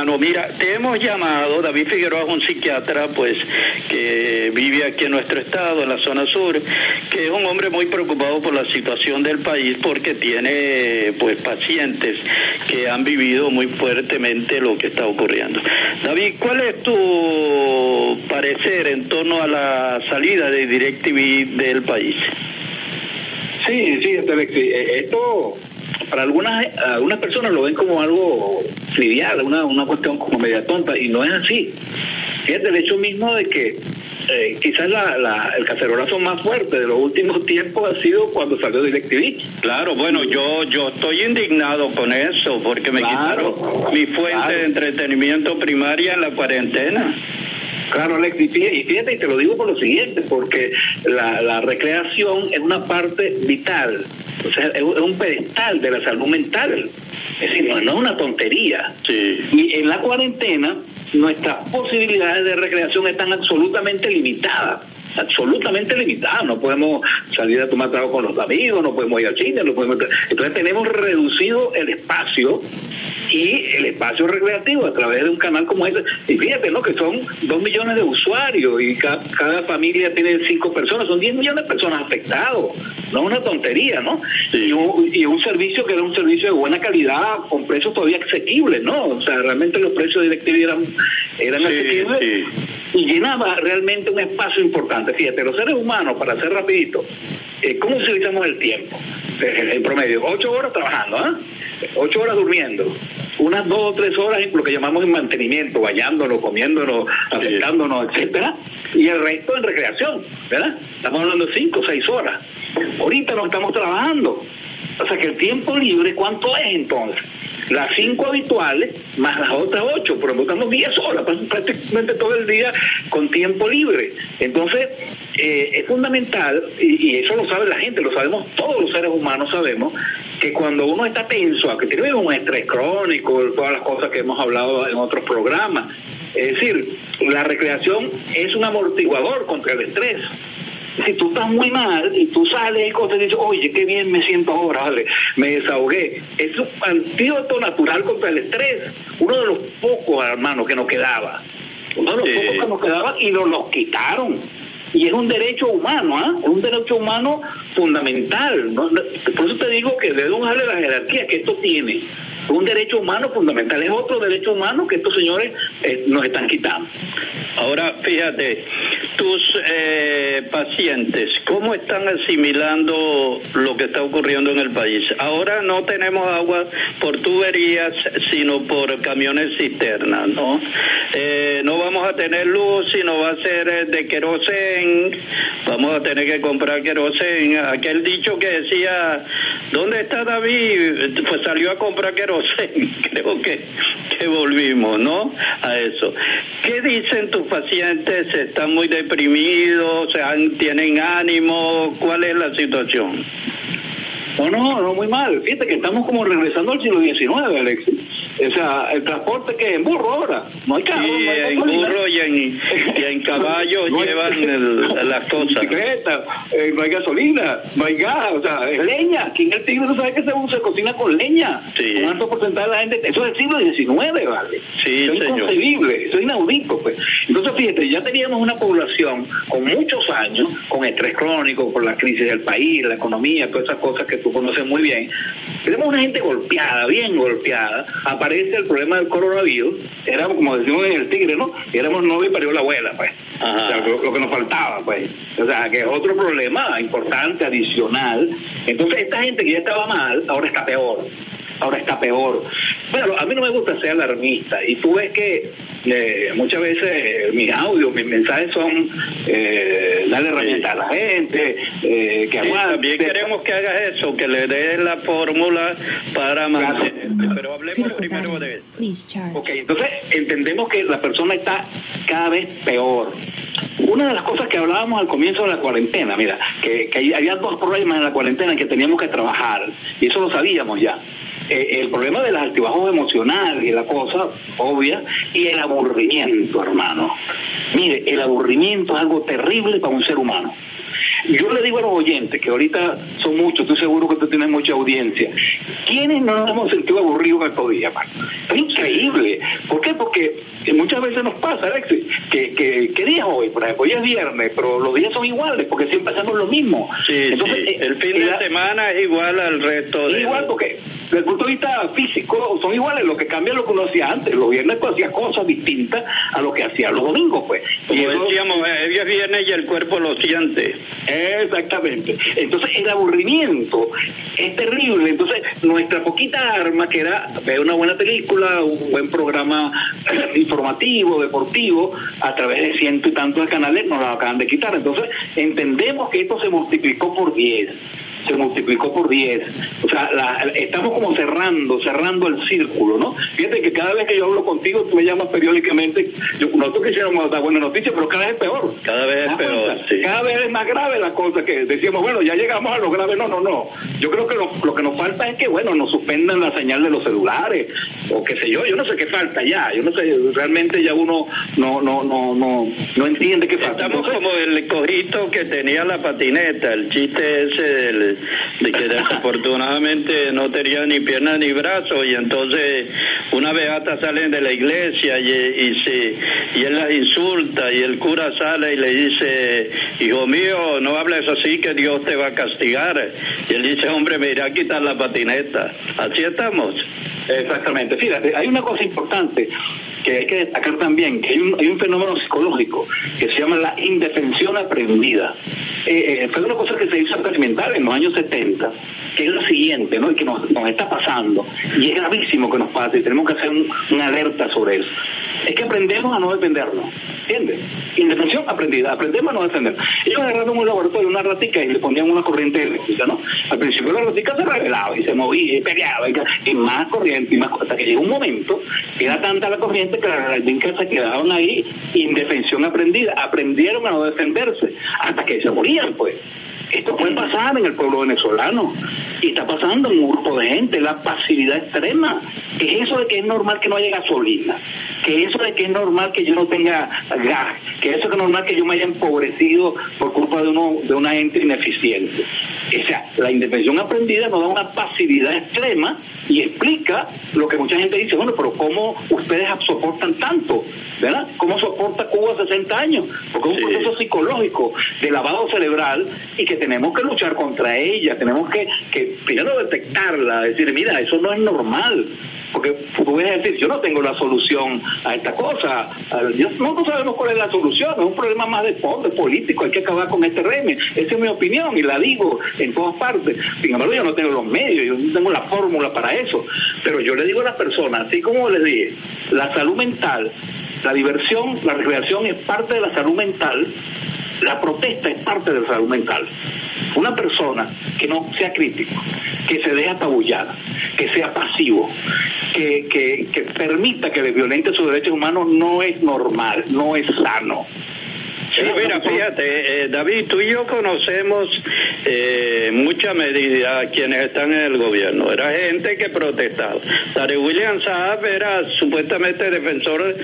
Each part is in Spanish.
Hermano, mira, te hemos llamado, David Figueroa es un psiquiatra, pues, que vive aquí en nuestro estado, en la zona sur, que es un hombre muy preocupado por la situación del país porque tiene, pues, pacientes que han vivido muy fuertemente lo que está ocurriendo. David, ¿cuál es tu parecer en torno a la salida de DirecTV del país? Sí, sí, Alexi, esto para algunas algunas personas lo ven como algo trivial, una, una cuestión como media tonta, y no es así. Fíjate el hecho mismo de que eh, quizás la, la, el cacerolazo más fuerte de los últimos tiempos ha sido cuando salió DirecTV. Claro, bueno, yo yo estoy indignado con eso porque me Claro, quitaron mi fuente claro. de entretenimiento primaria en la cuarentena. Claro, Alex, y fíjate, y te lo digo por lo siguiente, porque la, la recreación es una parte vital, sea, es, un pedestal de la salud mental. Es decir, no, no es una tontería. Sí. Y en la cuarentena, nuestras posibilidades de recreación están absolutamente limitadas. Absolutamente limitadas. No podemos salir a tomar trago con los amigos, no podemos ir al cine, no podemos. Entonces, tenemos reducido el espacio y el espacio recreativo a través de un canal como ese. Y fíjate, ¿no? Que son dos millones de usuarios y ca- cada, familia tiene cinco personas, son 10 millones de personas afectados. No es una tontería, ¿no? Y, un, y un servicio que era un servicio de buena calidad con precios todavía asequibles, ¿no? O sea, realmente los precios de DirecTV eran, eran Sí, asequibles sí. y llenaba realmente un espacio importante. Fíjate, los seres humanos, para hacer rapidito, eh, ¿cómo utilizamos el tiempo? En promedio, ocho horas trabajando, ¿ah? Ocho horas durmiendo, unas dos o tres horas en lo que llamamos en mantenimiento, bañándonos, comiéndonos, afectándonos, etcétera, y el resto en recreación, ¿verdad? Estamos hablando de cinco o seis horas. Ahorita no estamos trabajando. O sea que el tiempo libre, ¿cuánto es entonces? Las cinco habituales más las otras ocho, pero estamos diez horas, prácticamente todo el día con tiempo libre. Entonces, eh, es fundamental, y, y eso lo sabe la gente, lo sabemos todos los seres humanos, sabemos, que cuando uno está tenso, que tiene un estrés crónico, todas las cosas que hemos hablado en otros programas, es decir, la recreación es un amortiguador contra el estrés si tú estás muy mal y tú sales y cosas y dices, oye, qué bien me siento ahora, vale, me desahogué. Es un antídoto natural contra el estrés. Uno de los pocos, hermanos, que nos quedaba. Uno de los Sí. pocos que nos quedaba y nos los quitaron. Y es un derecho humano, ¿ah? Es un derecho humano fundamental. ¿no? Por eso te digo que debemos darle la jerarquía que esto tiene. Es un derecho humano fundamental. Es otro derecho humano que estos señores eh, nos están quitando. Ahora, fíjate, tus eh, pacientes, ¿cómo están asimilando lo que está ocurriendo en el país? Ahora no tenemos agua por tuberías, sino por camiones cisternas, ¿no? Eh, no vamos a tener luz, sino va a ser eh, de querosén, vamos a tener que comprar querosén. Aquel dicho que decía, ¿dónde está David? Pues salió a comprar querosén. Creo que, que volvimos, ¿no? A eso. ¿Qué dicen tus pacientes? ¿Están muy deprimidos? ¿Se han- ¿Tienen ánimo? ¿Cuál es la situación? No, no, no, muy mal. Fíjate que estamos como regresando al siglo XIX, Alexis. O sea, el transporte que es en burro ahora. No hay carro, Sí, no hay en burro y en, y en No hay- llevan el- las cosas. Bicicleta, eh, no hay gasolina, no hay gas, o sea, es leña. Aquí en el Tigre no sabe que se, usa, se cocina con leña. Sí. Un alto porcentaje de la gente, eso es del siglo XIX, ¿vale? Sí, eso es señor. inconcebible, eso es inaudito, pues. Entonces, fíjate, ya teníamos una población con muchos años, con estrés crónico por la crisis del país, la economía, todas esas cosas que tú conoces muy bien. Tenemos una gente golpeada, bien golpeada. Aparece el problema del coronavirus. Era como decimos en el Tigre, ¿no? Éramos novio y parió la abuela, pues. Ajá. O sea, lo, lo que nos faltaba, pues. O sea, que es otro problema importante, adicional. Entonces, esta gente que ya estaba mal, ahora está peor. Ahora está peor. Bueno, a mí no me gusta ser alarmista. Y tú ves que Eh, muchas veces eh, mis audios, mis mensajes son eh, darle herramientas a la gente, eh, que Sí, también queremos que hagas eso, que le des la fórmula para mantenerte. Pero hablemos primero de esto. Ok, entonces entendemos que la persona está cada vez peor. Una de las cosas que hablábamos al comienzo de la cuarentena, mira, que, que había dos problemas en la cuarentena que teníamos que trabajar, y eso lo sabíamos ya. Eh, el problema de los altibajos emocionales y la cosa obvia, y el aburrimiento, hermano. Mire, el aburrimiento es algo terrible para un ser humano. Yo le digo a los oyentes, que ahorita son muchos, estoy seguro que tú tienes mucha audiencia, ¿quiénes no nos hemos sentido aburridos en estos días? mano? Es increíble. ¿Por qué? Porque eh, muchas veces nos pasa, Alexis, que, que, ¿qué día es hoy? Por ejemplo, hoy es viernes, pero los días son iguales, porque siempre hacemos lo mismo. Sí, Entonces, sí. eh, El fin eh, de la- semana es igual al resto de... Igual porque desde el punto de vista físico son iguales, lo que cambia es lo que uno hacía antes. Los viernes pues, hacía cosas distintas a lo que hacía los domingos, pues. Como Y eso- decíamos, eh, hoy es viernes y el cuerpo lo siente. Exactamente. Entonces el aburrimiento es terrible. Entonces nuestra poquita arma que era ver una buena película, un buen programa informativo, deportivo, a través de ciento y tantos canales nos lo acaban de quitar. Entonces entendemos que esto se multiplicó por 10 se multiplicó por 10. O sea, la- estamos como cerrando, cerrando el círculo, ¿no? Fíjate que cada vez que yo hablo contigo, tú me llamas periódicamente. Yo, nosotros quisiéramos dar buenas noticias, pero cada vez es peor. Cada vez ¿Te es das peor, sí. Cada vez es más grave la cosa que decíamos, bueno, ya llegamos a lo grave. No, no, no. Yo creo que lo, lo que nos falta es que, bueno, nos suspendan la señal de los celulares o qué sé yo. Yo no sé qué falta ya. Yo no sé, realmente ya uno no no no no no entiende qué falta. Estamos como el cojito que tenía la patineta, el chiste ese del- de que desafortunadamente no tenía ni piernas ni brazos y entonces una beata salen de la iglesia y, y, se, y él las insulta y el cura sale y le dice, hijo mío, no hables así que Dios te va a castigar. Y él dice, hombre, me irá a quitar la patineta. Así estamos. Exactamente. Fíjate, hay una cosa importante que hay que destacar también, que hay un, hay un fenómeno psicológico que se llama la indefensión aprendida. Eh, eh, fue una cosa que se hizo experimental en los años 70, que es la siguiente, ¿no? Y que nos, está pasando. Y es gravísimo que nos pase y tenemos que hacer un- una alerta sobre eso. Es que aprendemos a no defendernos. ¿Entiendes? Indefensión aprendida, aprendemos a no defender. Ellos agarraron un laboratorio, una ratica y le ponían una corriente eléctrica, ¿no? Al principio la ratica se revelaba y se movía y peleaba y, más corriente y más hasta que llegó un momento que era tanta la corriente que las raticas se quedaban ahí indefensión aprendida, aprendieron a no defenderse hasta que se morían, pues. Esto puede pasar en el pueblo venezolano y está pasando en un grupo de gente, la pasividad extrema, que es eso de que es normal que no haya gasolina, que eso de que es normal que yo no tenga gas, que eso que es normal que yo me haya empobrecido por culpa de uno de una gente ineficiente. O sea, la indefensión aprendida nos da una pasividad extrema y explica lo que mucha gente dice, bueno, pero ¿cómo ustedes soportan tanto? ¿Verdad? ¿Cómo soporta Cuba 60 años? Porque es un Sí. proceso psicológico de lavado cerebral y que tenemos que luchar contra ella, tenemos que, que primero detectarla, decir, mira, eso no es normal. Porque tú decir, yo no tengo la solución a esta cosa. Yo- no sabemos cuál es la solución, es un problema más de fondo, político, hay que acabar con este régimen. Esa es mi opinión y la digo en todas partes. Sin embargo, yo no tengo los medios, yo no tengo la fórmula para eso. Pero yo le digo a las personas, así como les dije, la salud mental, la diversión, la recreación es parte de la salud mental, la protesta es parte de la salud mental. Una persona que no sea crítico, que se deje apabullar, que sea pasivo, que, que, que permita que le violente sus derechos humanos no es normal, no es sano. Sí, mira, fíjate, eh, David, tú y yo conocemos eh, mucha medida quienes están en el gobierno. Era gente que protestaba. Larry William Saab era supuestamente defensor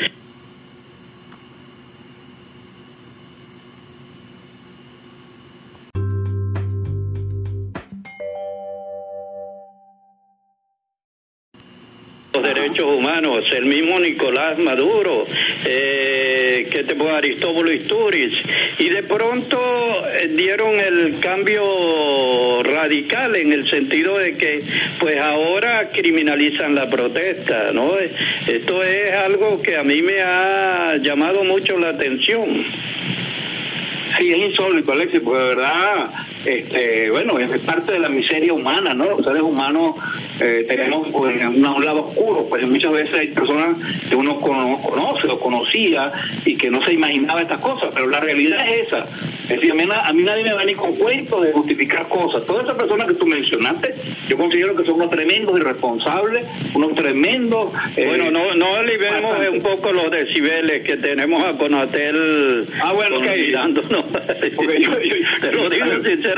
los derechos humanos, el mismo Nicolás Maduro, eh, que te Aristóbulo Isturiz, y de pronto eh, dieron el cambio radical en el sentido de que pues ahora criminalizan la protesta, ¿no? Esto es algo que a mí me ha llamado mucho la atención. Sí, es insólito, Alexis, porque de verdad este, bueno, es parte de la miseria humana, ¿no? Los seres humanos eh, tenemos pues, un, lado oscuro, pues muchas veces hay personas que uno conoce o conocía y que no se imaginaba estas cosas, pero la realidad es esa. Es decir, a mí, a mí nadie me va ni con cuentos de justificar cosas. Todas esas personas que tú mencionaste, yo considero que son unos tremendos irresponsables, unos tremendos... Eh, bueno, no, no liberemos un poco los decibeles que tenemos a Conatel... Ah, bueno, ok. te lo digo sinceramente,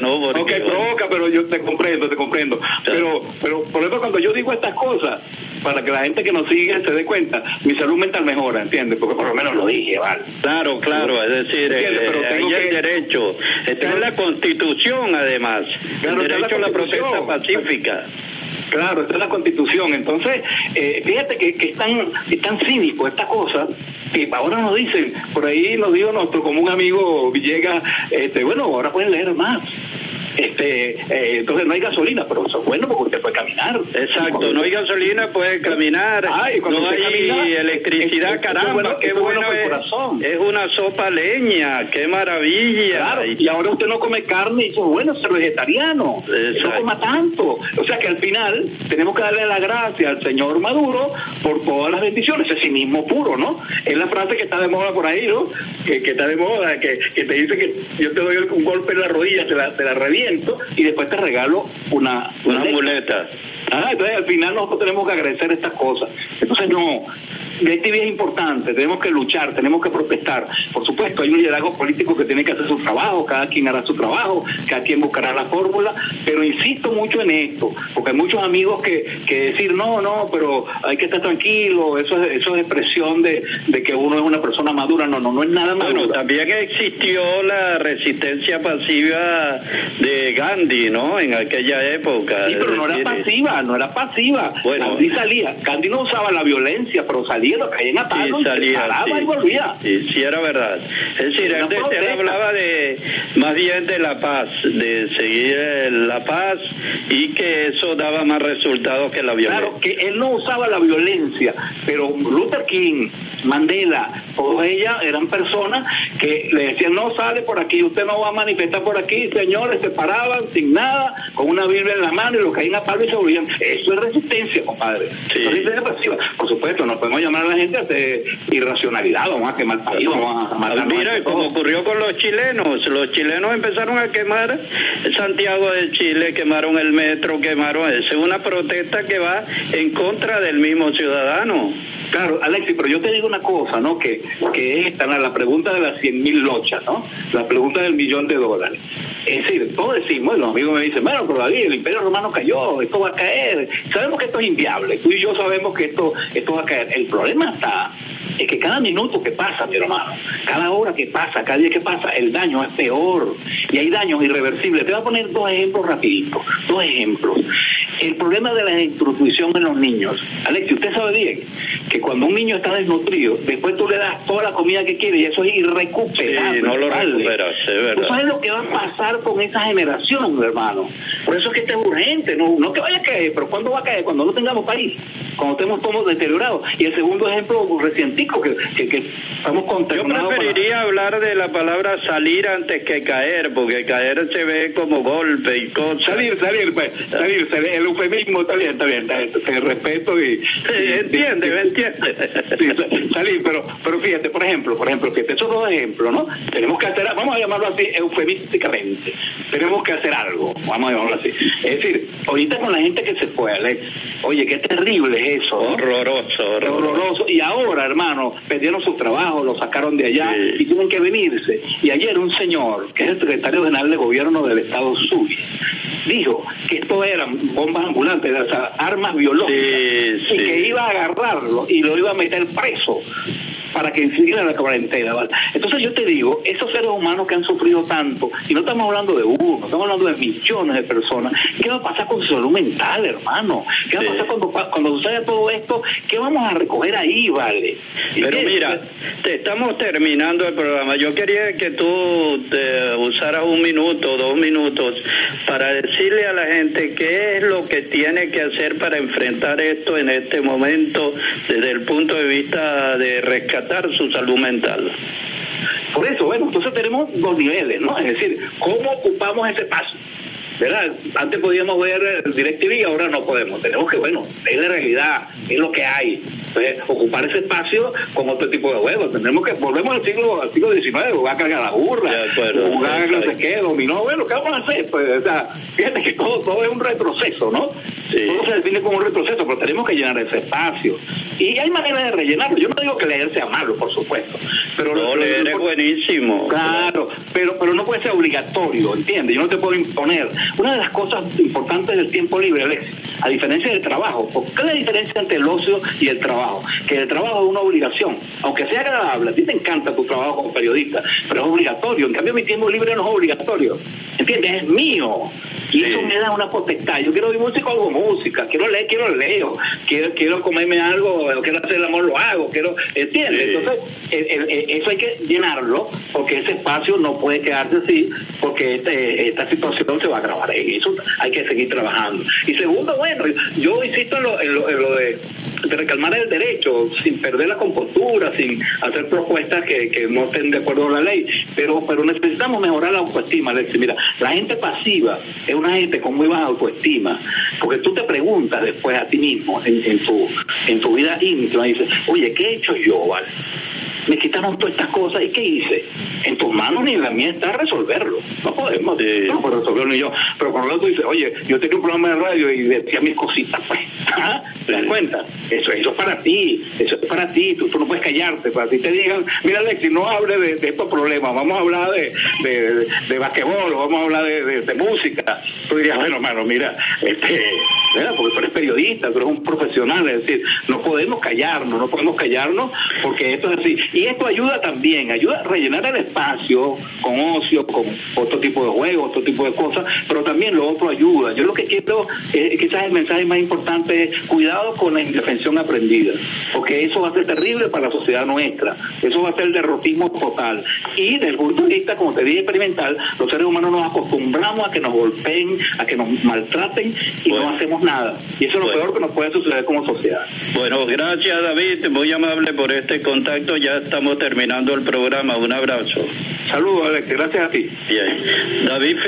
¿no? Porque, ok, provoca, pero yo te comprendo, te comprendo. Pero, pero por ejemplo, cuando yo digo estas cosas, para que la gente que nos sigue se dé cuenta, mi salud mental mejora, ¿entiendes? Porque por lo menos lo dije, ¿vale? Claro, claro, es decir, eh, que... el derecho, está en la Constitución además, el derecho a la protesta pacífica. Claro, está en la Constitución. Entonces, eh, fíjate que, que es, tan, es tan cínico esta cosa que ahora nos dicen, por ahí nos dijo nuestro común amigo Villegas, este, bueno, ahora pueden leer más este eh, entonces no hay gasolina, pero eso es bueno porque usted puede caminar. Exacto, no hay gasolina, puede caminar, no hay electricidad, caramba, qué bueno, es, corazón. es una sopa leña, qué maravilla. y ahora usted no come carne y dice, bueno, ser vegetariano, no coma tanto. O sea que al final tenemos que darle la gracia al señor Maduro por todas las bendiciones, ese cinismo puro, ¿no? Es la frase que está de moda por ahí, ¿no? Que, está de moda, que, te dice que yo te doy un golpe en la rodilla, te la, te la reviento y después te regalo una, una muleta. Ah, entonces al final nosotros tenemos que agradecer estas cosas. Entonces no, este es importante, tenemos que luchar, tenemos que protestar. Por supuesto, hay un liderazgo político que tiene que hacer su trabajo, cada quien hará su trabajo, cada quien buscará la fórmula, pero insisto mucho en esto, porque hay muchos amigos que, que decir, no, no, pero hay que estar tranquilo, eso es, eso es expresión de, de que uno es una persona madura, no, no, no es nada maduro. Bueno, también existió la resistencia pasiva de Gandhi, ¿no? En aquella época. Sí, pero no era pasiva, no era pasiva. Bueno, Gandhi salía, Gandhi no usaba la violencia, pero salía salía, caía a palo y salía, y volvía. Sí, sí, era verdad. Es decir, él, hablaba de más bien de la paz, de seguir la paz y que eso daba más resultados que la violencia. Claro, que él no usaba la violencia, pero Luther King, Mandela, todos ellas eran personas que le decían, no sale por aquí, usted no va a manifestar por aquí, señores, se paraban sin nada, con una Biblia en la mano y lo caían a palo y se volvían. Eso es resistencia, compadre. Sí. Por supuesto, no podemos llamar a la gente hace irracionalidad, vamos a quemar país, vamos a matar. Mira, como ocurrió con los chilenos, los chilenos empezaron a quemar Santiago de Chile, quemaron el metro, quemaron, es una protesta que va en contra del mismo ciudadano. Claro, Alexi, pero yo te digo una cosa, ¿no? Que, que es la pregunta de las 100 mil lochas, ¿no? La pregunta del millón de dólares. Es decir, todos decimos, los amigos me dicen, bueno, pero David, el imperio romano cayó, esto va a caer. Sabemos que esto es inviable, tú y yo sabemos que esto, esto va a caer. El problema está es que cada minuto que pasa, mi hermano, cada hora que pasa, cada día que pasa, el daño es peor. Y hay daños irreversibles. Te voy a poner dos ejemplos rapiditos, dos ejemplos. El problema de la desnutrición en los niños. Alexi, usted sabe bien que cuando un niño está desnutrido, después tú le das toda la comida que quiere y eso es irrecuperable. Sí, no lo recuperas, es verdad. ¿Tú sabes lo que va a pasar con esa generación, hermano? Por eso es que esto es urgente, no, no que vaya a caer, pero ¿cuándo va a caer? Cuando no tengamos país, cuando estemos todos deteriorados. Y el segundo ejemplo recientico que, que, estamos contemplando. Yo preferiría hablar de la palabra salir antes que caer, porque caer se ve como golpe y cosas. Salir, salir, pues, salir, salir el eufemismo está bien, está bien, te respeto y... entiende, me entiende. salir, pero, pero fíjate, por ejemplo, por ejemplo, fíjate, esos dos ejemplos, ¿no? Tenemos que hacer, vamos a llamarlo así, eufemísticamente, tenemos que hacer algo, vamos a llamarlo así. Es decir, ahorita con la gente que se fue, Alex, oye, qué terrible es eso. Horroroso, horroroso. Y ahora, hermano, perdieron su trabajo, lo sacaron de allá y tienen que venirse. Y ayer un señor, que es el secretario general de gobierno del Estado Zulia, dijo que esto eran bombas ambulantes, armas biológicas, y que iba a agarrarlo y lo iba a meter preso para que siguiera la cuarentena. Entonces yo te digo, esos seres humanos que han sufrido tanto, y no estamos hablando de uno, estamos hablando de millones de personas, ¿qué va a pasar con su salud mental, hermano? ¿Qué va a pasar cuando, cuando suceda todo esto? ¿Qué vamos a recoger ahí, vale? Pero mira, te estamos terminando el programa. Yo quería que tú te usaras un minuto, dos minutos, para decirle a la gente qué es lo que tiene que hacer para enfrentar esto en este momento desde el punto de vista de su salud mental. Por eso, bueno, entonces tenemos dos niveles, ¿no? Es decir, ¿cómo ocupamos ese espacio? ¿verdad? Antes podíamos ver DirecTV, ahora no podemos. Tenemos que, bueno, es la realidad, es lo que hay. Entonces, ocupar ese espacio con otro tipo de juegos. Tenemos que, volvemos al siglo, al siglo XIX, jugar a cargar la burra, jugar no sé qué, dominó. Bueno, ¿qué vamos a hacer? Pues, o sea, fíjate que todo, todo es un retroceso, ¿no? Todo se define como un retroceso, pero tenemos que llenar ese espacio. Y hay maneras de rellenarlo. Yo no digo que leer sea malo, por supuesto. Pero no, leer es buenísimo. Claro, pero, pero no puede ser obligatorio, ¿entiendes? Yo no te puedo imponer. Una de las cosas importantes del tiempo libre, Alex, a diferencia del trabajo, ¿cuál es la diferencia entre el ocio y el trabajo? Que el trabajo es una obligación, aunque sea agradable, a ti te encanta tu trabajo como periodista, pero es obligatorio. En cambio, mi tiempo libre no es obligatorio, ¿entiendes? Es mío. Y eso me da una potestad. Yo quiero oír música, hago música. Quiero leer, quiero leo. Quiero, quiero comerme algo, quiero hacer el amor, lo hago. Quiero, ¿entiendes? Entonces, eso hay que llenarlo, porque ese espacio no puede quedarse así, porque este, esta situación se va a agravar. Y eso hay que seguir trabajando. Y segundo, bueno, yo insisto en lo, en lo, de de recalmar el derecho sin perder la compostura, sin hacer propuestas que, que, no estén de acuerdo con la ley, pero pero necesitamos mejorar la autoestima, Alexis. Mira, la gente pasiva es una gente con muy baja autoestima, porque tú te preguntas después a ti mismo en, tu en tu vida íntima, dices, oye, ¿qué he hecho yo, Val? Me quitaron todas estas cosas y ¿qué hice? En tus manos ni en la mía está resolverlo. No podemos, no puedo resolverlo ni yo. Pero cuando el otro dice, oye, yo tenía un programa de radio y decía mis cositas, pues, ¿te das cuenta? Eso, eso es para ti, eso es para ti, tú, no puedes callarte, para ti te digan, mira Alexi, no hable de, estos problemas, vamos a hablar de, de, de basquetbol, vamos a hablar de, música. Tú dirías, bueno, hermano, mira, este, porque tú eres periodista, tú eres un profesional, es decir, no podemos callarnos, no podemos callarnos porque esto es así. Y esto ayuda también, ayuda a rellenar el espacio con ocio, con otro tipo de juegos, otro tipo de cosas, pero también lo otro ayuda. Yo lo que quiero, eh, quizás el mensaje más importante es cuidado con la indefensión aprendida, porque eso va a ser terrible para la sociedad nuestra, eso va a ser el derrotismo total. Y desde el punto de vista, como te dije, experimental, los seres humanos nos acostumbramos a que nos golpeen, a que nos maltraten y no hacemos nada. Y eso es lo peor que nos puede suceder como sociedad. Bueno, gracias David, muy amable por este contacto. Ya estamos terminando el programa. Un abrazo. Saludos, Alex. Gracias a ti. Bien. David.